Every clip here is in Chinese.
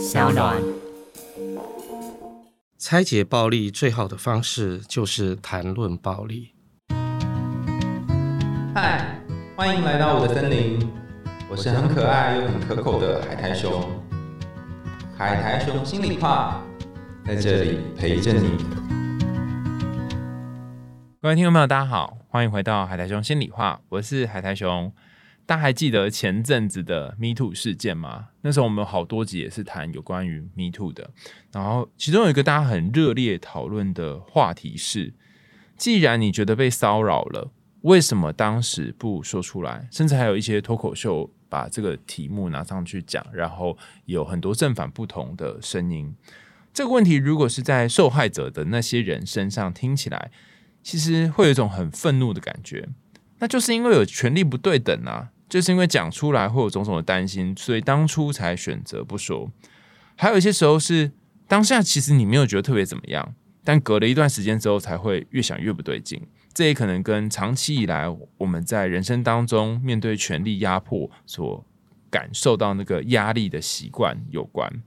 小暖。拆解暴力最好的方式就是谈论暴力。嗨，欢迎来到我的森林，我是很可爱又很可口的海苔熊。海苔熊心里话，在这里陪着你。各位听众朋友，大家好，欢迎回到海苔熊心里话，我是海苔熊。大家还记得前阵子的 Me Too 事件吗？那时候我们好多集也是谈有关于 Me Too 的，然后其中有一个大家很热烈讨论的话题是：既然你觉得被骚扰了，为什么当时不说出来？甚至还有一些脱口秀把这个题目拿上去讲，然后有很多正反不同的声音。这个问题如果是在受害者的那些人身上听起来，其实会有一种很愤怒的感觉，那就是因为有权力不对等啊。就是因为讲出来会有种种的担心，所以当初才选择不说。还有一些时候是当下其实你没有觉得特别怎么样，但隔了一段时间之后才会越想越不对劲。这也可能跟长期以来我们在人生当中面对权力压迫所感受到那个压力的习惯有关。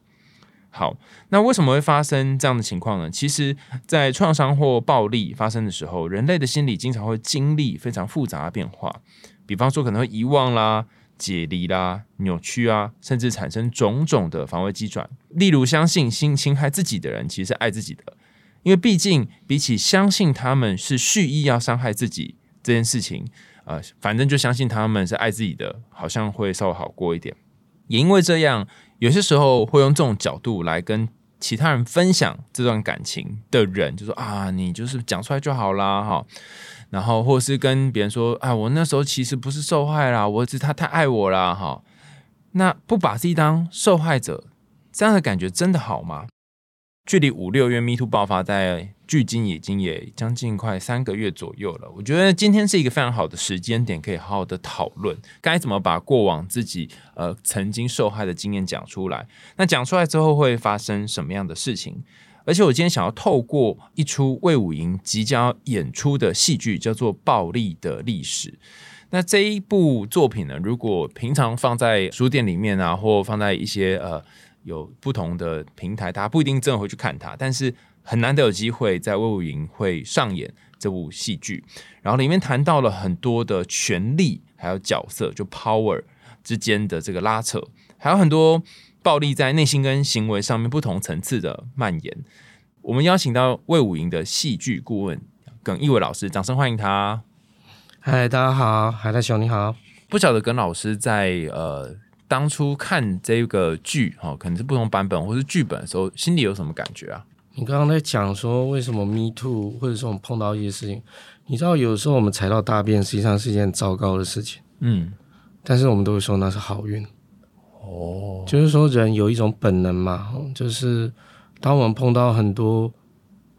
好，那为什么会发生这样的情况呢？其实，在创伤或暴力发生的时候，人类的心理经常会经历非常复杂的变化。比方说，可能会遗忘啦、解离啦、扭曲啊，甚至产生种种的防卫机转。例如，相信性侵害自己的人其实是爱自己的，因为毕竟比起相信他们是蓄意要伤害自己这件事情，呃，反正就相信他们是爱自己的，好像会稍微好过一点。也因为这样，有些时候会用这种角度来跟其他人分享这段感情的人，就说啊，你就是讲出来就好啦，哈。然后，或是跟别人说：“啊，我那时候其实不是受害啦，我只是他太爱我啦。”哈，那不把自己当受害者，这样的感觉真的好吗？距离五六月 Me Too 爆发，在距今已经也将近快三个月左右了。我觉得今天是一个非常好的时间点，可以好好的讨论该怎么把过往自己呃曾经受害的经验讲出来。那讲出来之后会发生什么样的事情？而且我今天想要透过一出魏武营即将演出的戏剧，叫做《暴力的历史》。那这一部作品呢，如果平常放在书店里面啊，或放在一些呃有不同的平台，大家不一定真的会去看它。但是很难得有机会在魏武营会上演这部戏剧，然后里面谈到了很多的权力还有角色，就 power 之间的这个拉扯，还有很多。暴力在内心跟行为上面不同层次的蔓延。我们邀请到魏武营的戏剧顾问耿一伟老师，掌声欢迎他。嗨，大家好，海大雄你好。不晓得耿老师在呃当初看这个剧哈，可能是不同版本或是剧本的时候，心里有什么感觉啊？你刚刚在讲说为什么 Me Too，或者说我们碰到一些事情，你知道有时候我们踩到大便，实际上是一件糟糕的事情。嗯，但是我们都会说那是好运。哦，就是说人有一种本能嘛，就是当我们碰到很多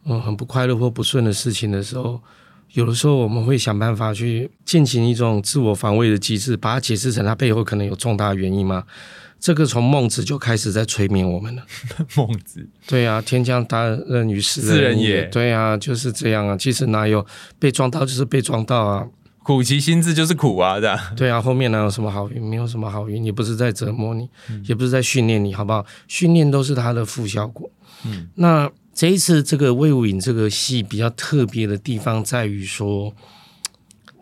嗯很不快乐或不顺的事情的时候，有的时候我们会想办法去进行一种自我防卫的机制，把它解释成它背后可能有重大原因嘛。这个从孟子就开始在催眠我们了。孟子，对啊，天将大任于斯人也。对啊，就是这样啊。其实哪有被撞到就是被撞到啊。苦其心志就是苦啊，对啊，后面哪有什么好运？没有什么好运，也不是在折磨你，也不是在训练你，好不好？训练都是它的副效果。嗯，那这一次这个魏武影这个戏比较特别的地方在于说，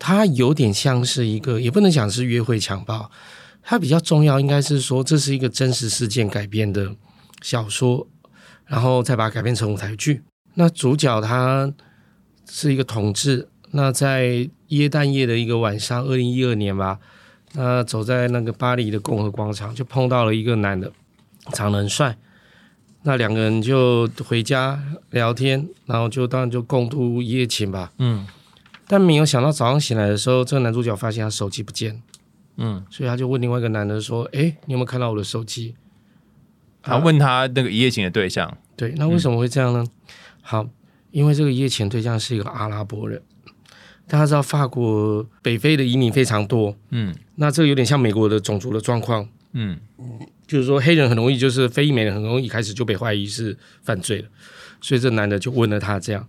它有点像是一个，也不能讲是约会强暴，它比较重要，应该是说这是一个真实事件改编的小说，然后再把它改编成舞台剧。那主角他是一个同志。那在耶诞夜的一个晚上，二零一二年吧，那走在那个巴黎的共和广场，就碰到了一个男的，长得很帅。那两个人就回家聊天，然后就当然就共度一夜情吧。嗯。但没有想到早上醒来的时候，这个男主角发现他手机不见了。嗯。所以他就问另外一个男的说：“哎，你有没有看到我的手机？”他问他那个一夜情的对象。对，那为什么会这样呢？好，因为这个一夜情对象是一个阿拉伯人。大家知道法国北非的移民非常多，嗯，那这个有点像美国的种族的状况，嗯，就是说黑人很容易，就是非裔美人很容易一开始就被怀疑是犯罪了，所以这男的就问了他这样，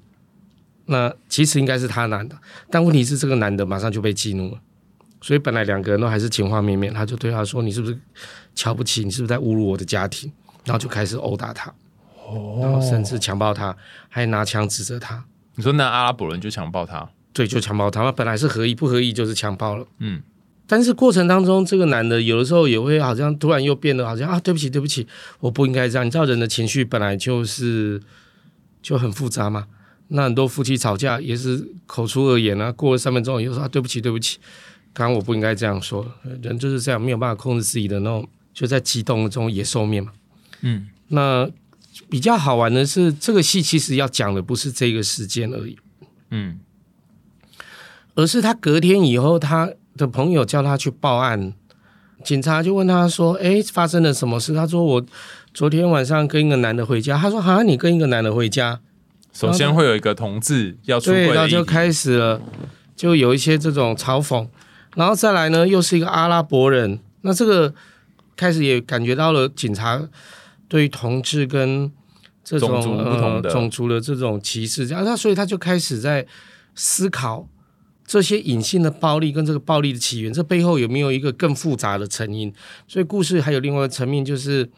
那其实应该是他男的，但问题是这个男的马上就被激怒了，所以本来两个人都还是情话绵绵，他就对他说：“你是不是瞧不起？你是不是在侮辱我的家庭？然后就开始殴打他，然后甚至强暴他，还拿枪指着他。你说那阿拉伯人就强暴他？对，就强暴他。本来是合意，不合意就是强暴了。嗯，但是过程当中，这个男的有的时候也会好像突然又变得好像啊，对不起，对不起，我不应该这样。你知道人的情绪本来就是就很复杂嘛。那很多夫妻吵架也是口出恶言啊，过了三分钟又说啊，对不起，对不起，刚刚我不应该这样说。人就是这样，没有办法控制自己的那种，就在激动的这种野兽面嘛。嗯，那比较好玩的是，这个戏其实要讲的不是这个事件而已，嗯，而是他隔天以后，他的朋友叫他去报案，警察就问他说：“哎，发生了什么事？”他说：“我昨天晚上跟一个男的回家。”他说：“好像你跟一个男的回家。”首先会有一个同志要出柜对，的议题，然后就开始了，就有一些这种嘲讽，然后再来呢，又是一个阿拉伯人，那这个开始也感觉到了警察对于同志跟这种种族不同的呃、种族的这种歧视，这样，那所以他就开始在思考这些隐性的暴力跟这个暴力的起源，这背后有没有一个更复杂的成因？所以故事还有另外一个层面，就是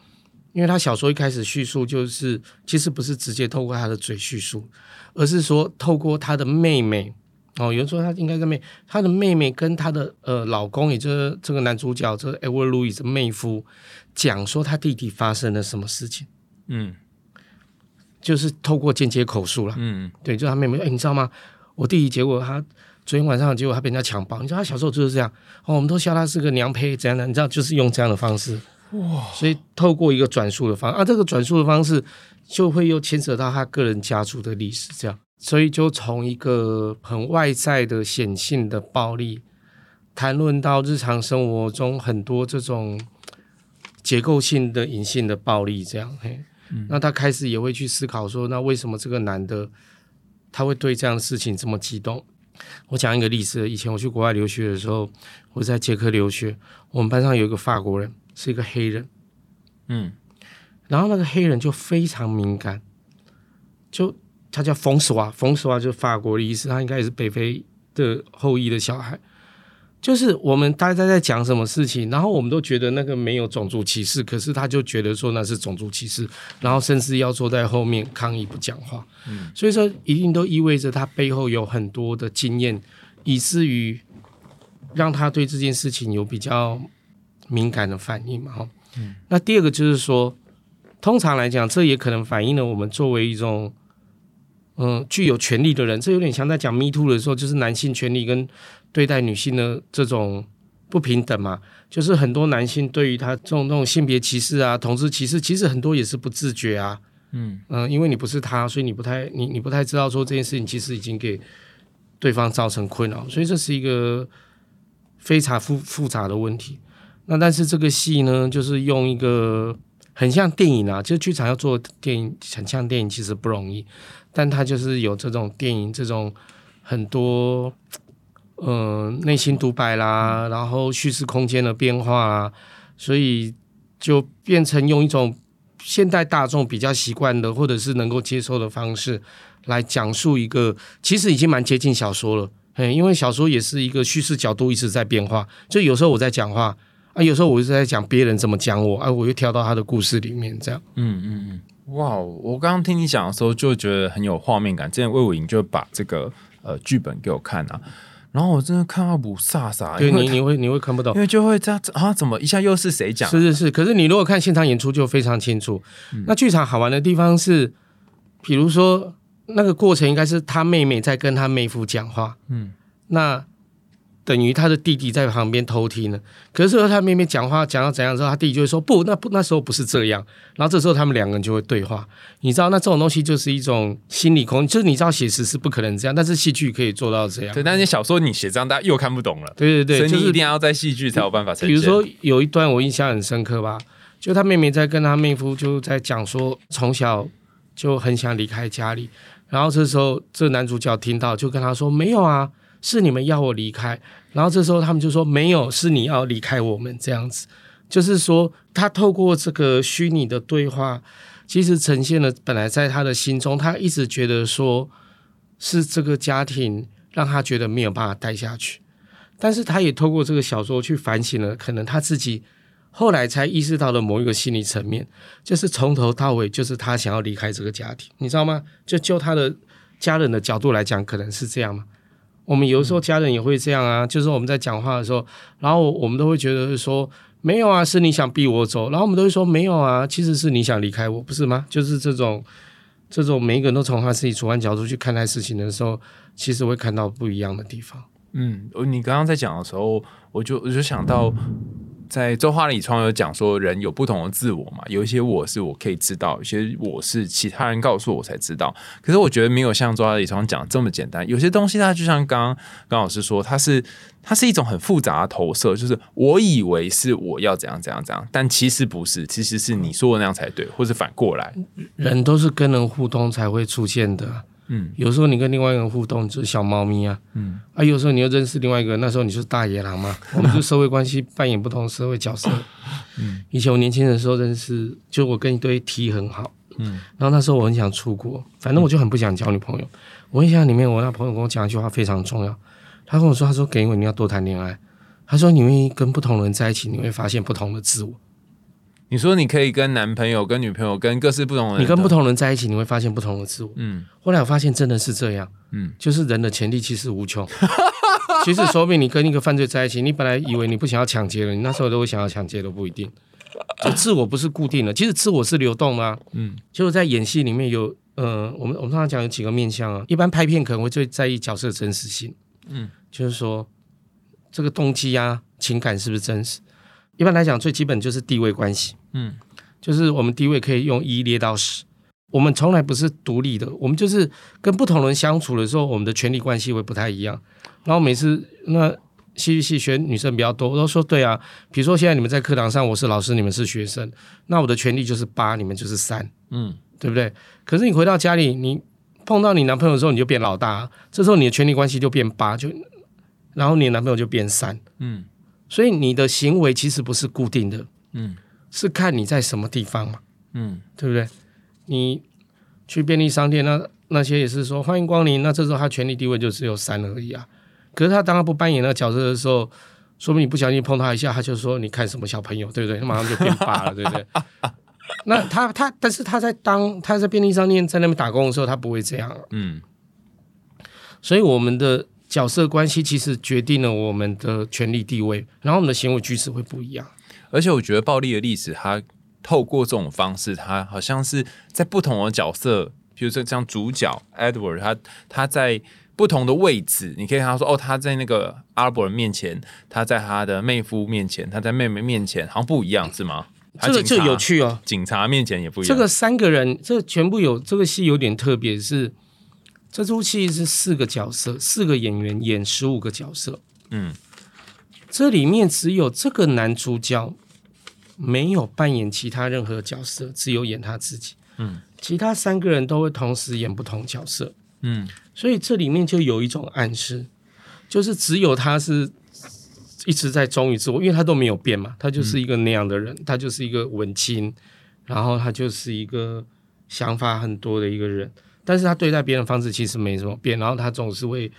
因为他小说一开始叙述就是其实不是直接透过他的嘴叙述，而是说透过他的妹妹。哦，有人说他应该跟妹，他的妹妹跟他的呃老公，也就是这个男主角，这个 Edward Louis 的妹夫，讲说他弟弟发生了什么事情，嗯就是透过间接口述了。嗯对，就他妹妹，哎，你知道吗？我弟弟结果他昨天晚上结果他被人家强暴，你知道他小时候就是这样，哦，我们都笑他是个娘胚，怎样的？你知道，就是用这样的方式，哇！所以透过一个转述的方啊，这个转述的方式就会又牵扯到他个人家族的历史，这样，所以就从一个很外在的显性的暴力，谈论到日常生活中很多这种结构性的隐性的暴力，这样，嘿。那他开始也会去思考说，那为什么这个男的他会对这样的事情这么激动？我讲一个例子，以前我去国外留学的时候，我在捷克留学，我们班上有一个法国人，是一个黑人，嗯然后那个黑人就非常敏感，就他叫冯索瓦，冯索瓦就是法国的意思，他应该也是北非的后裔的小孩。就是我们大家在讲什么事情，然后我们都觉得那个没有种族歧视，可是他就觉得说那是种族歧视，然后甚至要坐在后面抗议不讲话。嗯，所以说一定都意味着他背后有很多的经验，以至于让他对这件事情有比较敏感的反应嘛。哈，嗯，那第二个就是说，通常来讲，这也可能反映了我们作为一种。嗯，具有权利的人，这有点像在讲 “me too” 的时候，就是男性权利跟对待女性的这种不平等嘛。就是很多男性对于他这种这种性别歧视啊、同志歧视，其实很多也是不自觉啊。嗯嗯、因为你不是他，所以你不太你你不太知道说这件事情其实已经给对方造成困扰，所以这是一个非常复复杂的问题。那但是这个戏呢，就是用一个很像电影啊，就是剧场要做电影很像电影，其实不容易。但它就是有这种电影这种很多呃内心独白啦，然后叙事空间的变化啦，所以就变成用一种现代大众比较习惯的或者是能够接受的方式来讲述一个其实已经蛮接近小说了。嘿，因为小说也是一个叙事角度一直在变化，就有时候我在讲话啊，有时候我是在讲别人怎么讲我啊，我又跳到他的故事里面这样。嗯嗯嗯，哇！我刚刚听你讲的时候就觉得很有画面感。之前魏武营就把这个呃剧本给我看啊，然后我真的看到不飒飒，对你，你会你会看不懂因。为就会这样啊，怎么一下又是谁讲？是是是，可是你如果看现场演出就非常清楚。那剧场好玩的地方是，比如说那个过程应该是他妹妹在跟他妹夫讲话，嗯，那等于他的弟弟在旁边偷听呢。可是他妹妹讲话讲到怎样之后，他弟弟就会说不，那不那时候不是这样。然后这时候他们两个人就会对话。你知道，那这种东西就是一种心理空，就是你知道写实是不可能这样，但是戏剧可以做到这样。对，但是小说你写这样，大家又看不懂了。对对对，就是所以你一定要在戏剧才有办法呈现。比如说有一段我印象很深刻吧，就他妹妹在跟他妹夫就在讲说，从小就很想离开家里，然后这时候这男主角听到就跟他说没有啊，是你们要我离开，然后这时候他们就说没有，是你要离开我们这样子，就是说他透过这个虚拟的对话，其实呈现了本来在他的心中，他一直觉得说是这个家庭让他觉得没有办法待下去。但是他也透过这个小说去反省了，可能他自己后来才意识到了某一个心理层面，就是从头到尾就是他想要离开这个家庭，你知道吗？就就他的家人的角度来讲，可能是这样嘛。我们有的时候家人也会这样啊，就是我们在讲话的时候，然后我们都会觉得说没有啊，是你想逼我走，然后我们都会说没有啊，其实是你想离开我，不是吗？就是这种这种每一个人都从他自己主观角度去看待事情的时候，其实会看到不一样的地方。嗯，你刚刚在讲的时候，我就我就想到。在周华里窗有讲说，人有不同的自我嘛，有一些我是我可以知道，有些我是其他人告诉我才知道。可是我觉得没有像周华里窗讲这么简单，有些东西它就像刚刚刚老师说，它是它是一种很复杂的投射，就是我以为是我要怎样怎样怎样，但其实不是，其实是你说的那样才对，或是反过来，人都是跟人互动才会出现的。嗯，有时候你跟另外一个人互动就是小猫咪啊，嗯，啊，有时候你又认识另外一个，那时候你就是大野狼嘛。我们就社会关系扮演不同社会角色。嗯，以前我年轻的时候认识，就我跟一堆 T 很好，嗯，然后那时候我很想出国，反正我就很不想交女朋友。我印象里面，我那朋友跟我讲一句话非常重要，他跟我说，他说给我你要多谈恋爱，他说你愿意跟不同人在一起，你会发现不同的自我。你说你可以跟男朋友、跟女朋友、跟各式不同的人，你跟不同人在一起，你会发现不同的自我。嗯，后来我发现真的是这样。嗯，就是人的潜力其实无穷。其实说不定你跟一个犯罪在一起，你本来以为你不想要抢劫了，你那时候都会想要抢劫都不一定。就自我不是固定的，其实自我是流动的。嗯，就是在演戏里面有，呃，我们我们通常讲有几个面向啊。一般拍片可能会最在意角色真实性。嗯，就是说这个动机啊、情感是不是真实？一般来讲，最基本就是地位关系。嗯，就是我们地位可以用一列到十。我们从来不是独立的，我们就是跟不同人相处的时候，我们的权力关系会不太一样。然后每次那戏剧系学女生比较多，我都说对啊。比如说现在你们在课堂上，我是老师，你们是学生，那我的权力就是八，你们就是三，嗯，对不对？可是你回到家里，你碰到你男朋友的时候，你就变老大，这时候你的权力关系就变八，就然后你的男朋友就变三，嗯。所以你的行为其实不是固定的，嗯，是看你在什么地方嘛，嗯，对不对？你去便利商店，那那些也是说欢迎光临，那这时候他权力地位就只有三而已啊。可是他当他不扮演那个角色的时候，说明你不小心碰他一下，他就说你看什么小朋友，对不对？他马上就变八了，对不对？那他他，但是他在当他在便利商店在那边打工的时候，他不会这样，嗯。所以我们的。角色关系其实决定了我们的权力地位，然后我们的行为举止会不一样。而且我觉得暴力的历史，它透过这种方式，它好像是在不同的角色，比如说像主角 Edward，他他在不同的位置，你可以看到说，哦，他在那个阿伯面前，他在他的妹夫面前，他在妹妹面前，好像不一样，是吗？这个这有趣哦，警察面前也不一样。这个三个人，这全部有这个戏有点特别，是。这出戏是四个角色，四个演员演十五个角色。嗯，这里面只有这个男主角没有扮演其他任何角色，只有演他自己。嗯，其他三个人都会同时演不同角色。嗯，所以这里面就有一种暗示，就是只有他是一直在忠于自我，因为他都没有变嘛，他就是一个那样的人，他就是一个文青，然后他就是一个想法很多的一个人。但是他对待别人方式其实没什么变，然后他总是会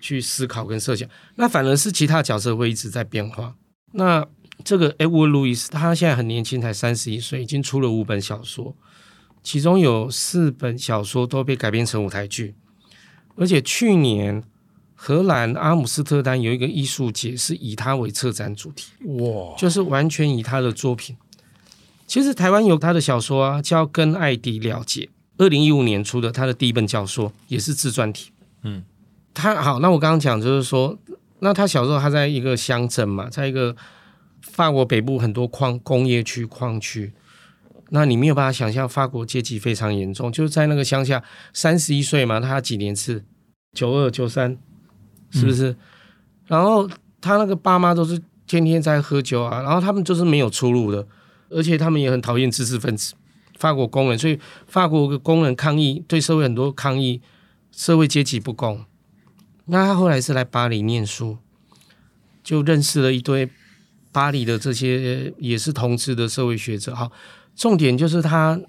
去思考跟设想，那反而是其他角色会一直在变化。那这个 Edward Lewis 他现在很年轻，才三十一岁，已经出了五本小说，其中有四本小说都被改编成舞台剧，而且去年荷兰阿姆斯特丹有一个艺术节是以他为策展主题，哇，就是完全以他的作品。其实台湾有他的小说啊，叫《跟艾迪了解》。二零一五年出的他的第一本小说也是自传体。嗯，他好，那我刚刚讲就是说，那他小时候他在一个乡镇嘛，在一个法国北部很多矿工业区矿区，那你没有办法想象法国阶级非常严重，就是在那个乡下，三十一岁嘛，他几年次，九二九三，是不是？然后他那个爸妈都是天天在喝酒啊，然后他们就是没有出路的，而且他们也很讨厌知识分子。法国工人，所以法国的工人抗议，对社会很多抗议，社会阶级不公。那他后来是来巴黎念书，就认识了一堆巴黎的这些也是同志的社会学者。好，重点就是他，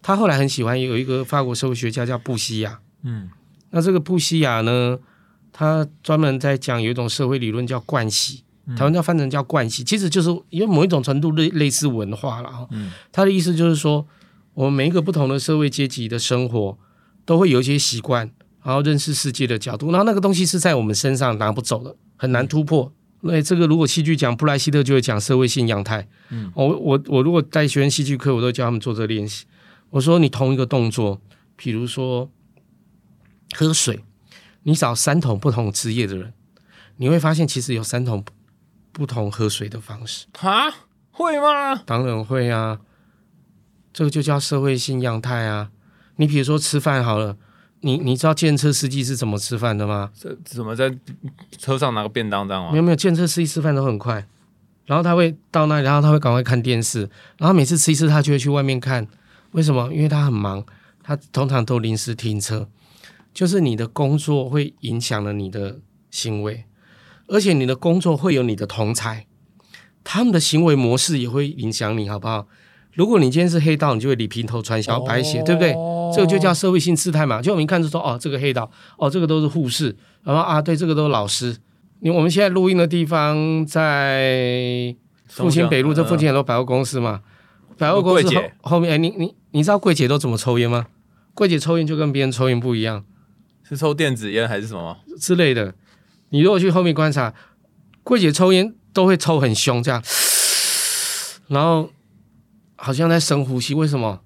他后来很喜欢有一个法国社会学家叫布西亚。嗯，那这个布西亚呢，他专门在讲有一种社会理论叫惯习。台湾叫翻成叫惯习，其实就是因为某一种程度类类似文化了哈。嗯，他的意思就是说，我们每一个不同的社会阶级的生活都会有一些习惯，然后认识世界的角度，然后那个东西是在我们身上拿不走的，很难突破。那这个如果戏剧讲布莱希特就会讲社会性样态。嗯，我我我如果带学生戏剧课，我都教他们做这个练习。我说你同一个动作，比如说喝水，你找三桶不同职业的人，你会发现其实有三桶不同喝水的方式。哈，会吗？当然会啊，这个就叫社会性样态啊。你比如说吃饭好了。你你知道建车司机是怎么吃饭的吗？这怎么在车上拿个便当这样吗？没有没有，建车司机吃饭都很快，然后他会到那里，然后他会赶快看电视，然后每次吃一次他就会去外面看，为什么？因为他很忙，他通常都临时停车，就是你的工作会影响了你的行为，而且你的工作会有你的同才，他们的行为模式也会影响你，好不好？如果你今天是黑道，你就会理平头穿小白鞋，对不对？这个就叫社会性姿态嘛。就我们一看就说，哦，这个黑道，哦，这个都是护士，然后啊，对，这个都是老师。你我们现在录音的地方在复兴北路，这附近很多百货公司嘛。百货公司后后面，哎，你你你知道柜姐都怎么抽烟吗？柜姐抽烟就跟别人抽烟不一样，是抽电子烟还是什么之类的？你如果去后面观察，柜姐抽烟都会抽很凶，这样，然后。好像在深呼吸，为什么？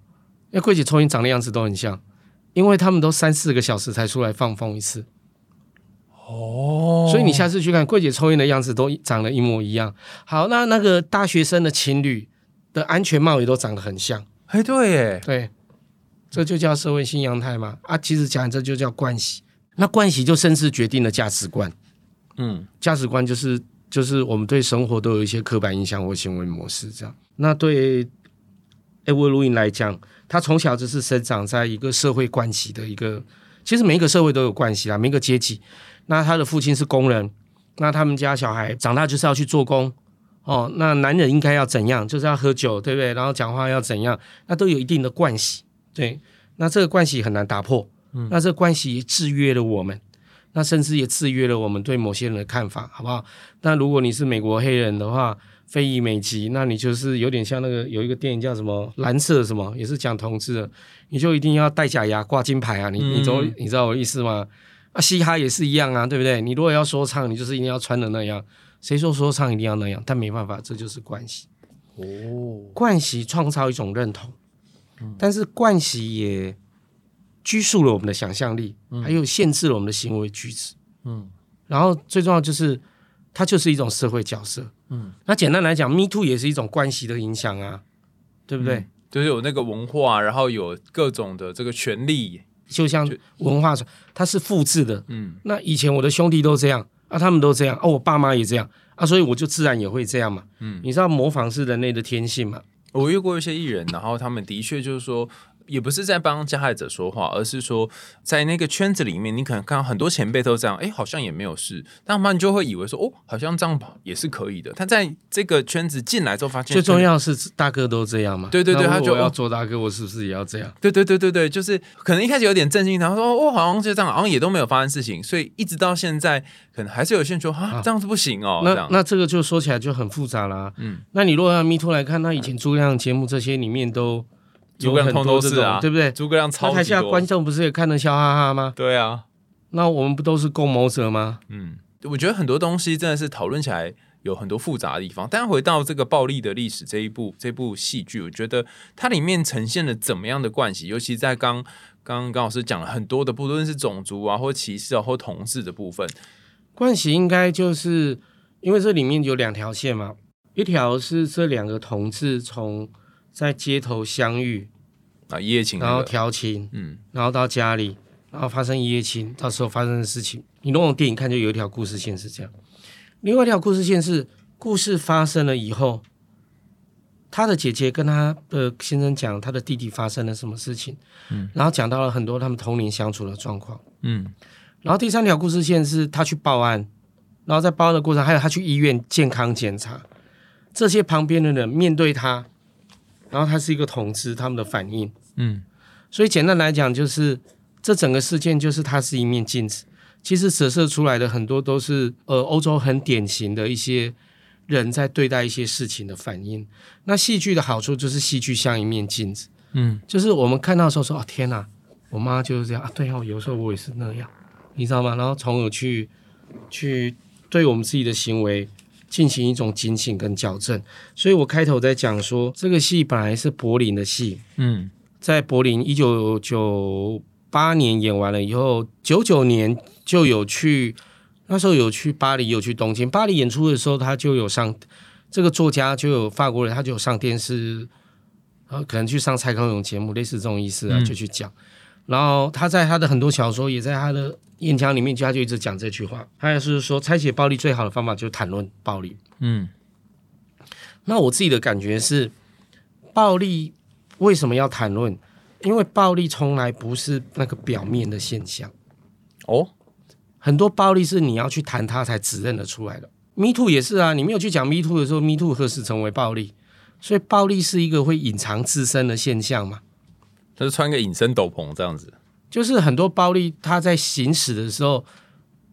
因为柜姐抽烟长的样子都很像，因为他们都三四个小时才出来放风一次。哦，所以你下次去看柜姐抽烟的样子都长得一模一样。好，那那个大学生的情侣的安全帽也都长得很像。哎，对耶，对，这就叫社会新样态嘛。啊，其实讲这就叫关系。那关系就甚至决定了价值观。嗯，价值观就是就是我们对生活都有一些刻板印象或行为模式这样。那对。艾维鲁因来讲，他从小就是生长在一个社会关系的一个，其实每一个社会都有关系啦，每一个阶级。那他的父亲是工人，那他们家小孩长大就是要去做工哦。那男人应该要怎样？就是要喝酒，对不对？然后讲话要怎样？那都有一定的关系。对，那这个关系很难打破。嗯，那这个关系制约了我们，那甚至也制约了我们对某些人的看法，好不好？那如果你是美国黑人的话。非裔美籍，那你就是有点像那个有一个电影叫什么蓝色什么，也是讲同志的，你就一定要戴假牙挂金牌啊！你你总你知道我意思吗？啊，嘻哈也是一样啊，对不对？你如果要说唱，你就是一定要穿的那样。谁说说唱一定要那样？但没办法，这就是惯习。哦，惯习创造一种认同，但是惯习也拘束了我们的想象力，还有限制了我们的行为举止。嗯，然后最重要就是。它就是一种社会角色，嗯，那简单来讲，Me Too 也是一种关系的影响啊，对不对？就是有那个文化，然后有各种的这个权利，就像文化，它是复制的，嗯。那以前我的兄弟都这样啊，他们都这样啊，我爸妈也这样啊，所以我就自然也会这样嘛，嗯。你知道模仿是人类的天性嘛？我遇过一些艺人，然后他们的确就是说。也不是在帮加害者说话，而是说在那个圈子里面，你可能看到很多前辈都这样，哎，好像也没有事，但慢慢就会以为说，哦，好像这样也是可以的。他在这个圈子进来之后，发现最重要是大哥都这样嘛？对对对，他就要做大哥，我是不是也要这样？对对对对对，就是可能一开始有点震惊，然后说，哦，好像就这样，好像也都没有发生事情，所以一直到现在，可能还是有些人说，啊，这样子不行哦。那那这个就说起来就很复杂啦。嗯，那你如果要迷途来看，他以前诸葛亮节目这些里面都。诸葛亮通都是啊，对不对？诸葛亮超台下观众不是也看得笑哈哈吗？对啊，那我们不都是共谋者吗？嗯，我觉得很多东西真的是讨论起来有很多复杂的地方。但回到这个暴力的历史这一部这部戏剧，我觉得它里面呈现了怎么样的关系？尤其在刚刚刚老师讲了很多的，不论是种族啊，或歧视啊，或同志的部分，关系应该就是因为这里面有两条线嘛，一条是这两个同志从在街头相遇。啊，一夜情，然后调情，嗯，然后到家里，然后发生一夜情，到时候发生的事情，你如果电影看，就有一条故事线是这样。另外一条故事线是，故事发生了以后，他的姐姐跟他的先生讲他的弟弟发生了什么事情，嗯，然后讲到了很多他们童年相处的状况，嗯，然后第三条故事线是他去报案，然后在报案的过程，还有他去医院健康检查，这些旁边的人面对他，然后它是一个同志，他们的反应。嗯，所以简单来讲，就是这整个事件就是它是一面镜子。其实折射出来的很多都是呃欧洲很典型的一些人在对待一些事情的反应。那戏剧的好处就是戏剧像一面镜子，嗯，就是我们看到的时候说：“哦，天哪，我妈就是这样啊！”对哦，有时候我也是那样，你知道吗？然后从而去去对我们自己的行为进行一种警醒跟矫正。所以我开头在讲说，这个戏本来是柏林的戏，嗯，在柏林一九九八年演完了以后，九九年就有去，那时候有去巴黎，有去东京。巴黎演出的时候，他就有上这个作家就有法国人，他就有上电视，呃，可能去上蔡康永节目，类似这种意思啊，嗯就去讲。然后他在他的很多小说，也在他的演讲里面，就他就一直讲这句话。他也是说，拆解暴力最好的方法就是谈论暴力。嗯，那我自己的感觉是，暴力为什么要谈论？因为暴力从来不是那个表面的现象，哦，很多暴力是你要去谈它才指认得出来的。Me too 也是啊，你没有去讲 Me too 的时候，Me too 何时成为暴力？所以暴力是一个会隐藏自身的现象嘛。他是穿个隐身斗篷这样子，就是很多暴力，它在行使的时候，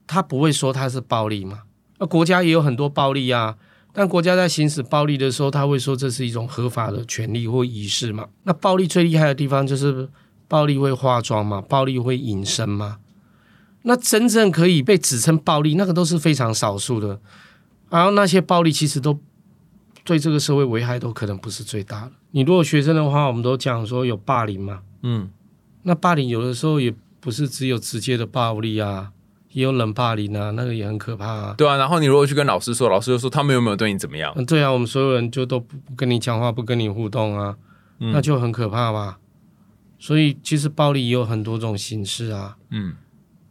他不会说它是暴力嘛。那国家也有很多暴力啊，但国家在行使暴力的时候，他会说这是一种合法的权利或仪式嘛。那暴力最厉害的地方就是暴力会化妆嘛，暴力会隐身嘛。那真正可以被指称暴力，那个都是非常少数的。然后那些暴力其实都对这个社会危害都可能不是最大的。你如果学生的话，我们都讲说有霸凌嘛，嗯，那霸凌有的时候也不是只有直接的暴力啊，也有冷霸凌啊，那个也很可怕啊。对啊。然后你如果去跟老师说，老师就说他们有没有对你怎么样？嗯，对啊，我们所有人就都不不跟你讲话，不跟你互动啊，嗯那就很可怕吧。所以其实暴力也有很多种形式啊。嗯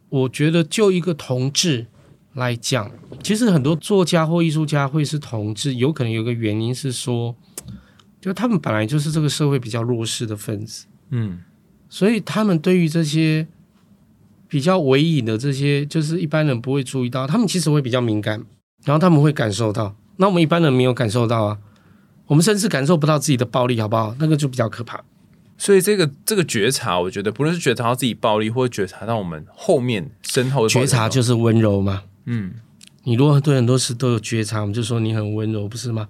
我觉得就一个同志来讲，其实很多作家或艺术家会是同志，有可能有个原因是说，就他们本来就是这个社会比较弱势的分子。嗯所以他们对于这些比较微隐的这些，就是一般人不会注意到，他们其实会比较敏感，然后他们会感受到。那我们一般人没有感受到啊，我们甚至感受不到自己的暴力，好不好？那个就比较可怕。所以这个这个觉察，我觉得不论是觉察到自己暴力，或者觉察到我们后面身后的觉察就是温柔嘛。嗯你如果对很多事都有觉察，我们就说你很温柔，不是吗？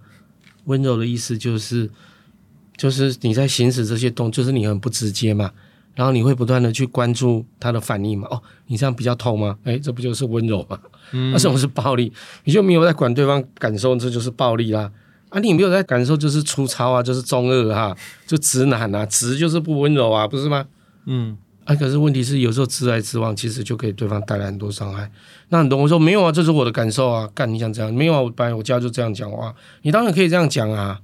温柔的意思就是，就是你在行使这些动，就是你很不直接嘛。然后你会不断的去关注他的反应嘛？哦，你这样比较痛吗？哎，这不就是温柔吗？嗯那什么是暴力？你就没有在管对方感受，这就是暴力啦。啊，你没有在感受，就是粗糙啊，就是中二哈、就直男啊，直就是不温柔啊，不是吗？嗯啊，可是问题是，有时候直来直往，其实就给对方带来很多伤害。那很多人说没有啊，这是我的感受啊，干你想这样？没有啊，我本来我家就这样讲话，你当然可以这样讲啊，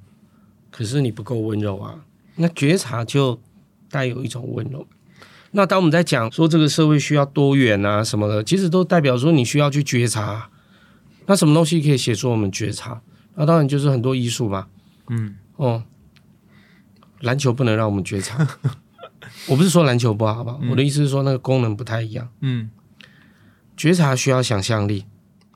可是你不够温柔啊。那觉察就带有一种温柔。那当我们在讲说这个社会需要多元啊什么的，其实都代表说你需要去觉察。那什么东西可以协助我们觉察？那当然就是很多艺术嘛。嗯哦，篮球不能让我们觉察。我不是说篮球不好，好不好？我的意思是说那个功能不太一样。嗯，觉察需要想象力，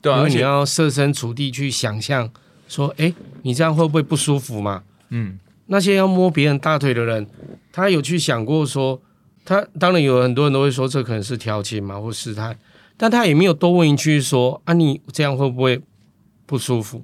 对啊，因为你要设身处地去想象，说，哎，你这样会不会不舒服嘛？嗯那些要摸别人大腿的人，他有去想过说，他当然有很多人都会说这可能是调情嘛或试探，但他也没有多问一句说，啊，你这样会不会不舒服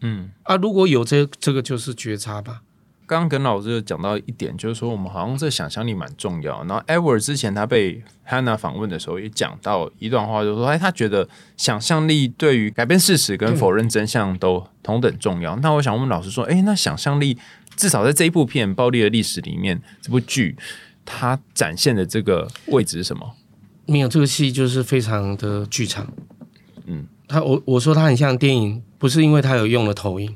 嗯。啊？如果有这这个就是觉察吧。刚刚跟老师有讲到一点，就是说我们好像这想象力蛮重要。然后 Edward 之前他被 Hannah 访问的时候也讲到一段话，就是说，哎，他觉得想象力对于改变事实跟否认真相都同等重要。那我想问老师说，哎，那想象力至少在这一部片《暴力的历史》里面，这部剧它展现的这个位置是什么？没有这个戏就是非常的剧场，嗯，他我我说他很像电影，不是因为他有用了投影，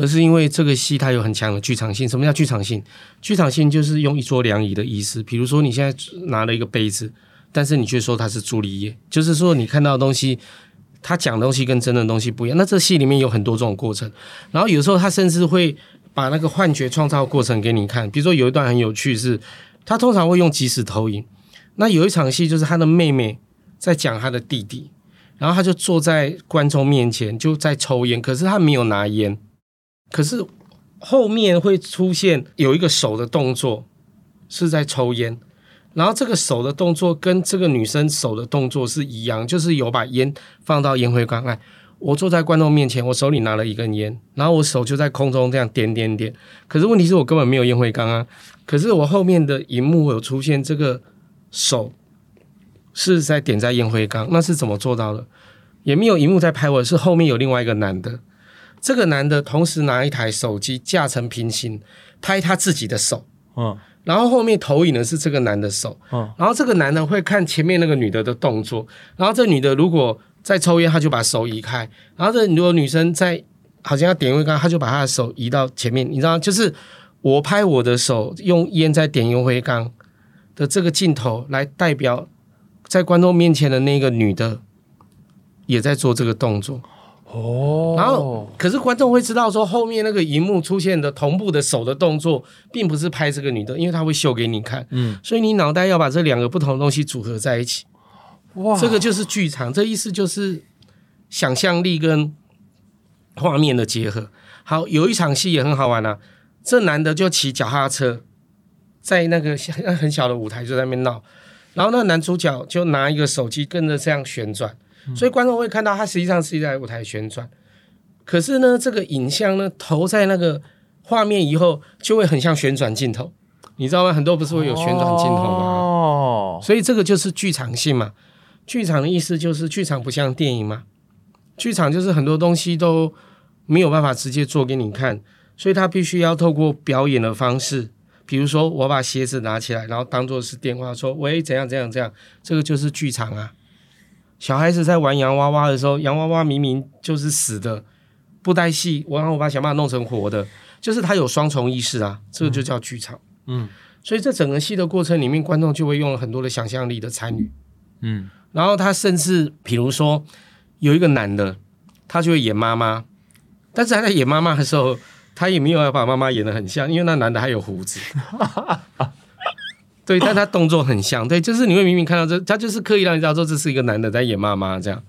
而是因为这个戏它有很强的剧场性。什么叫剧场性？剧场性就是用一桌两椅的意思。比如说你现在拿了一个杯子，但是你却说它是朱丽叶，就是说你看到的东西，他讲的东西跟真的东西不一样。那这戏里面有很多这种过程，然后有时候他甚至会把那个幻觉创造过程给你看。比如说有一段很有趣是，他通常会用即时投影。那有一场戏就是他的妹妹在讲他的弟弟，然后他就坐在观众面前就在抽烟，可是他没有拿烟，可是后面会出现有一个手的动作是在抽烟，然后这个手的动作跟这个女生手的动作是一样，就是有把烟放到烟灰缸外。我坐在观众面前，我手里拿了一根烟，然后我手就在空中这样点点点。可是问题是我根本没有烟灰缸啊。可是我后面的荧幕有出现这个手是在点在烟灰缸，那是怎么做到的？也没有荧幕在拍我，是后面有另外一个男的。这个男的同时拿一台手机架成平行拍他自己的手，嗯，然后后面投影的是这个男的手，嗯，然后这个男的会看前面那个女的的动作，然后这女的如果在抽烟，他就把手移开，然后这如果女生在好像要点烟灰缸，他就把他的手移到前面，你知道，就是我拍我的手用烟在点烟灰缸的这个镜头来代表在观众面前的那个女的也在做这个动作。哦，然后可是观众会知道说后面那个荧幕出现的同步的手的动作，并不是拍这个女的，因为她会秀给你看。嗯，所以你脑袋要把这两个不同的东西组合在一起。哇，这个就是剧场，这意思就是想象力跟画面的结合。好，有一场戏也很好玩啊，这男的就骑脚踏车在那个很小的舞台就在那边闹，然后那个男主角就拿一个手机跟着这样旋转。所以观众会看到，它实际上是在舞台旋转，可是呢，这个影像呢投在那个画面以后，就会很像旋转镜头，你知道吗？很多不是会有旋转镜头吗？哦，所以这个就是剧场性嘛。剧场的意思就是，剧场不像电影嘛，剧场就是很多东西都没有办法直接做给你看，所以他必须要透过表演的方式，比如说我把鞋子拿起来，然后当做是电话说，喂，怎样怎样怎样，这个就是剧场啊。小孩子在玩洋娃娃的时候，洋娃娃明明就是死的，不带戏，然后我把想办法弄成活的，就是他有双重意识啊，这个就叫剧场。嗯，所以这整个戏的过程里面，观众就会用了很多的想象力的参与。嗯，然后他甚至比如说有一个男的，他就会演妈妈，但是他在演妈妈的时候，他也没有要把妈妈演的很像，因为那男的还有胡子。对，但他动作很像，对，就是你会明明看到这，他就是刻意让你知道说这是一个男的在演妈妈这样。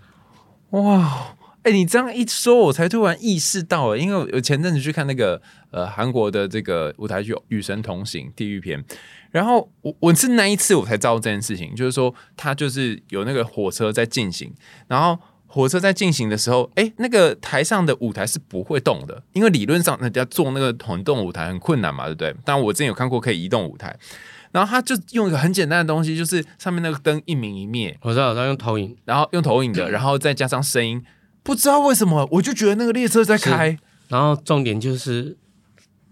哇，哎，你这样一说，我才突然意识到了，因为我前阵子去看那个呃韩国的这个舞台剧《与神同行》地狱篇，然后我我是那一次我才知道这件事情，就是说他就是有那个火车在进行，然后火车在进行的时候，哎，那个台上的舞台是不会动的，因为理论上人家做那个混动舞台很困难嘛，对不对？但我之前有看过可以移动舞台。然后他就用一个很简单的东西，就是上面那个灯一明一灭。我知道他用投影，然后用投影的，然后再加上声音，不知道为什么，我就觉得那个列车在开。然后重点就是，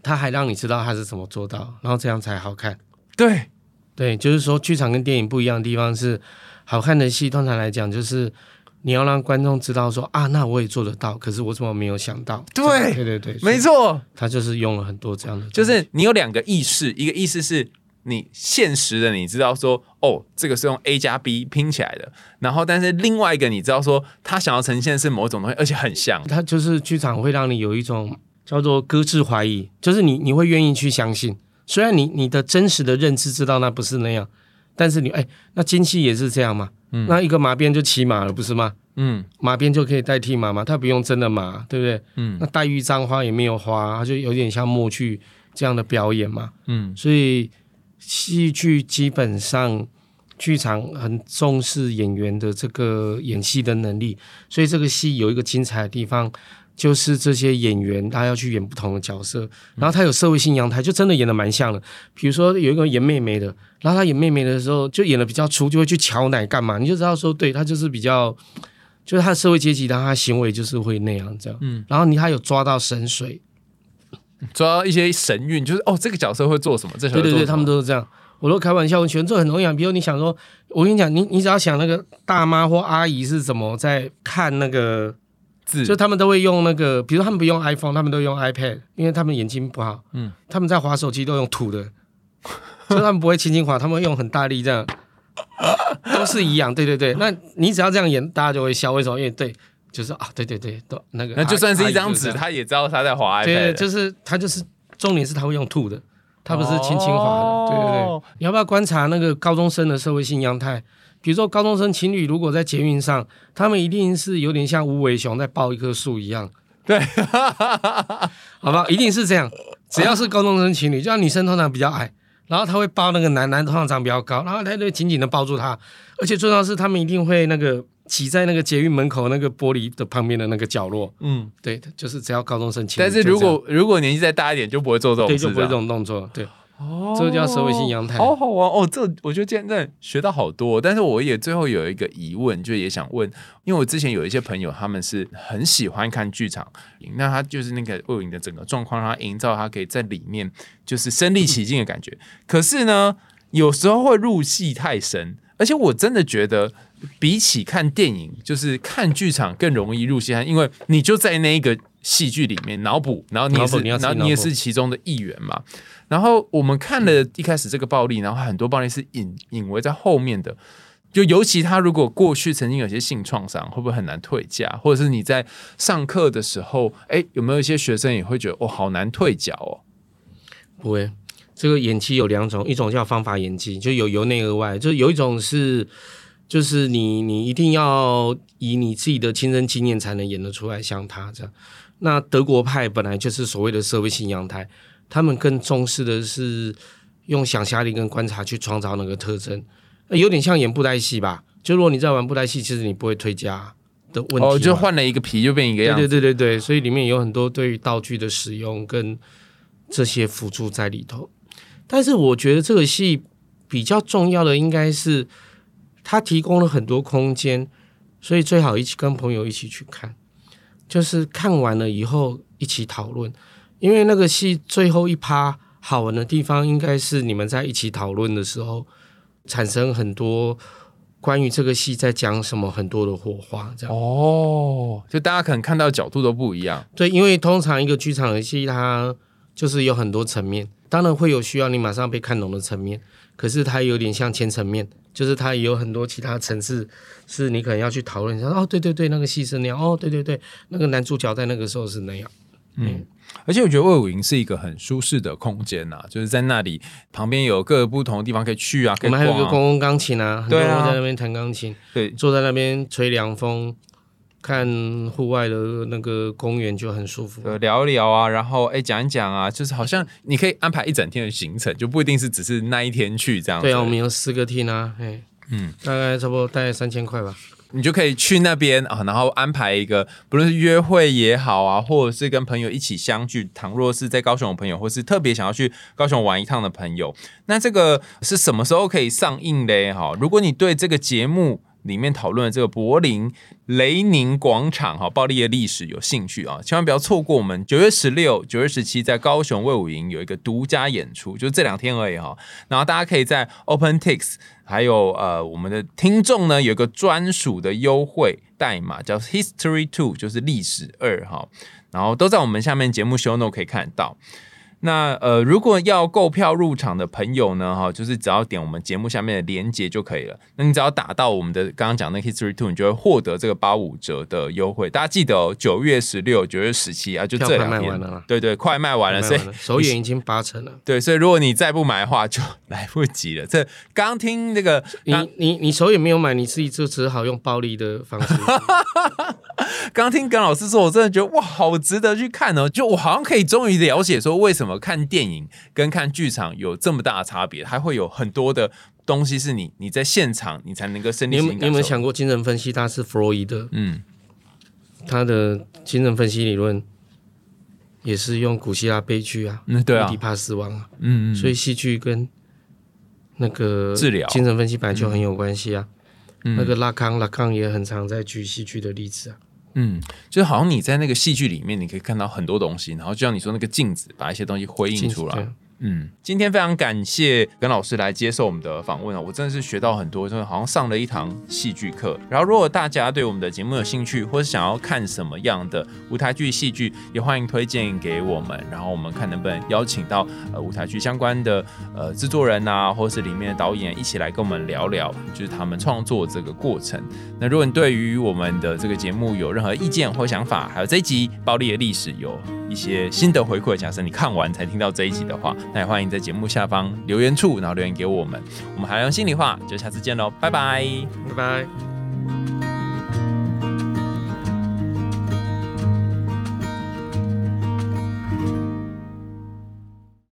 他还让你知道他是怎么做到，然后这样才好看。对，对，就是说剧场跟电影不一样的地方是，好看的戏通常来讲就是你要让观众知道说啊，那我也做得到，可是我怎么没有想到？对，对对对，没错，他就是用了很多这样的，就是你有两个意识，一个意识是。你现实的你知道说哦，这个是用 A 加 B 拼起来的，然后但是另外一个你知道说他想要呈现是某种东西，而且很像。他就是剧场会让你有一种叫做搁置怀疑，就是你你会愿意去相信，虽然你你的真实的认知知道那不是那样，但是你哎，那金器也是这样嘛？嗯，那一个马鞭就骑马了，不是吗？嗯，马鞭就可以代替马嘛？他不用真的马，对不对？嗯，那黛玉簪花也没有花，就有点像默剧这样的表演嘛。嗯，所以。戏剧基本上，剧场很重视演员的这个演戏的能力，所以这个戏有一个精彩的地方，就是这些演员他要去演不同的角色，然后他有社会性阳台，就真的演的蛮像的。比如说有一个演妹妹的，然后他演妹妹的时候就演的比较粗，就会去敲奶干嘛，你就知道说，对他就是比较，就是他的社会阶级，但他行为就是会那样这样。嗯，然后你他有抓到神髓。抓一些神韵，就是哦，这个角色会做什么？这对对对，他们都是这样。我都开玩笑，我觉得这很容易啊。比如你想说，我跟你讲，你你只要想那个大妈或阿姨是怎么在看那个字，就他们都会用那个，比如他们不用 iPhone，他们都用 iPad，因为他们眼睛不好。嗯，他们在划手机都用吐的，所以他们不会轻轻划，他们用很大力这样，都是一样。对对对，那你只要这样演，大家就会笑。为什么？因为对。就是啊，对对对，都那个，那就算是一张纸，他也知道他在滑。对，就是他就是重点是他会用吐的，他不是轻轻滑的。对对对，你要不要观察那个高中生的社会性样态？比如说高中生情侣如果在捷运上，他们一定是有点像无尾熊在抱一棵树一样。对，好吧，一定是这样。只要是高中生情侣，就像女生通常比较矮，然后他会抱那个男男通常长比较高，然后他就紧紧的抱住他，而且重要是他们一定会那个挤在那个捷运门口那个玻璃的旁边的那个角落，嗯，对，就是只要高中生但是如果如果年纪再大一点，就不会做这种对就不会这种动作，对，哦这个叫社会性阳台好好玩哦！这我觉得今天真的学到好多，但是我也最后有一个疑问，就也想问，因为我之前有一些朋友，他们是很喜欢看剧场，那他就是那个魏影的整个状况，让他营造他可以在里面就是身临其境的感觉。可是呢，有时候会入戏太深，而且我真的觉得。比起看电影，就是看剧场更容易入戏，因为你就在那一个戏剧里面脑补，然后你也是，然后你也是其中的一员嘛。然后我们看了一开始这个暴力，然后很多暴力是隐隐为在后面的。就尤其他如果过去曾经有些性创伤，会不会很难退假？或者是你在上课的时候，哎，有没有一些学生也会觉得哦，好难退脚哦？不会。这个演技有两种，一种叫方法演技，就有由内而外，就有一种是，就是你你一定要以你自己的亲身经验才能演得出来，像他这样。那德国派本来就是所谓的社会性阳台，他们更重视的是用想象力跟观察去创造那个特征，呃有点像演布袋戏吧。就如果你在玩布袋戏，其实你不会退家的问题嘛。哦，就换了一个皮就变一个样对。对对对对，所以里面有很多对于道具的使用跟这些辅助在里头。但是我觉得这个戏比较重要的应该是它提供了很多空间，所以最好一起跟朋友一起去看，就是看完了以后一起讨论，因为那个戏最后一趴好玩的地方应该是你们在一起讨论的时候产生很多关于这个戏在讲什么很多的火花，这样。哦，就大家可能看到角度都不一样。对，因为通常一个剧场的戏，它就是有很多层面，当然会有需要你马上被看懂的层面，可是它有点像千层面，就是它也有很多其他层次，是你可能要去讨论一下。哦，对对对，那个戏是那样。哦，对对对，那个男主角在那个时候是那样。嗯而且我觉得魏武营是一个很舒适的空间呐、就是在那里旁边有各个不同的地方可以去啊，可以我们还有一个公共钢琴啊，很多人在那边弹钢琴，对坐在那边吹凉风，看户外的那个公园就很舒服。呃聊一聊啊，然后哎讲一讲啊，就是好像你可以安排一整天的行程，就不一定是只是那一天去这样子。对啊，我们有四个厅啊，哎，嗯，大概差不多大概三千块吧。你就可以去那边啊，然后安排一个，不论是约会也好啊，或者是跟朋友一起相聚。倘若是在高雄的朋友，或是特别想要去高雄玩一趟的朋友，那这个是什么时候可以上映嘞？哈，如果你对这个节目里面讨论的这个柏林雷宁广场哈暴力的历史有兴趣啊，千万不要错过我们九月十六、九月十七在高雄卫武营有一个独家演出，就这两天而已哈。然后大家可以在 OpenTix 还有呃我们的听众呢有一个专属的优惠代码叫 History Two，就是历史二哈。然后都在我们下面节目 show note 可以看到。那呃，如果要购票入场的朋友呢，哈，就是只要点我们节目下面的链接就可以了。那你只要打到我们的刚刚讲那 History Two，你就会获得这个八五折的优惠。大家记得哦，九月十六、九月十七啊，就这两天卖完了啦，对对，快卖完了，所以卖完了首演已经八成了。对，所以如果你再不买的话，就来不及了。这刚听那个，你你你手也没有买，你自己就只好用暴力的方式。刚听耿老师说，我真的觉得哇，好值得去看哦！就我好像可以终于了解说，为什么看电影跟看剧场有这么大的差别，还会有很多的东西是你你在现场你才能够身你有没临其境你有没有想过，精神分析它是弗洛伊德，嗯，他的精神分析理论也是用古希腊悲剧啊，嗯对啊。帕斯王啊，嗯嗯，所以戏剧跟那个治疗精神分析本来就很有关系啊。嗯。那个拉康，拉康也很常在举戏剧的例子啊。嗯，就好像你在那个戏剧里面，你可以看到很多东西，然后就像你说那个镜子，把一些东西辉映出来对。嗯，今天非常感谢耿老师来接受我们的访问啊，我真的是学到很多，真的好像上了一堂戏剧课。然后，如果大家对我们的节目有兴趣，或是想要看什么样的舞台剧、戏剧，也欢迎推荐给我们，然后我们看能不能邀请到呃舞台剧相关的呃制作人啊，或是里面的导演一起来跟我们聊聊，就是他们创作这个过程。那如果你对于我们的这个节目有任何意见或想法，还有这一集暴力的历史有一些心得回馈，假设你看完才听到这一集的话，那也欢迎在节目下方留言处然后留言给我们。我们海洋心里话就下次见喽拜拜。拜拜。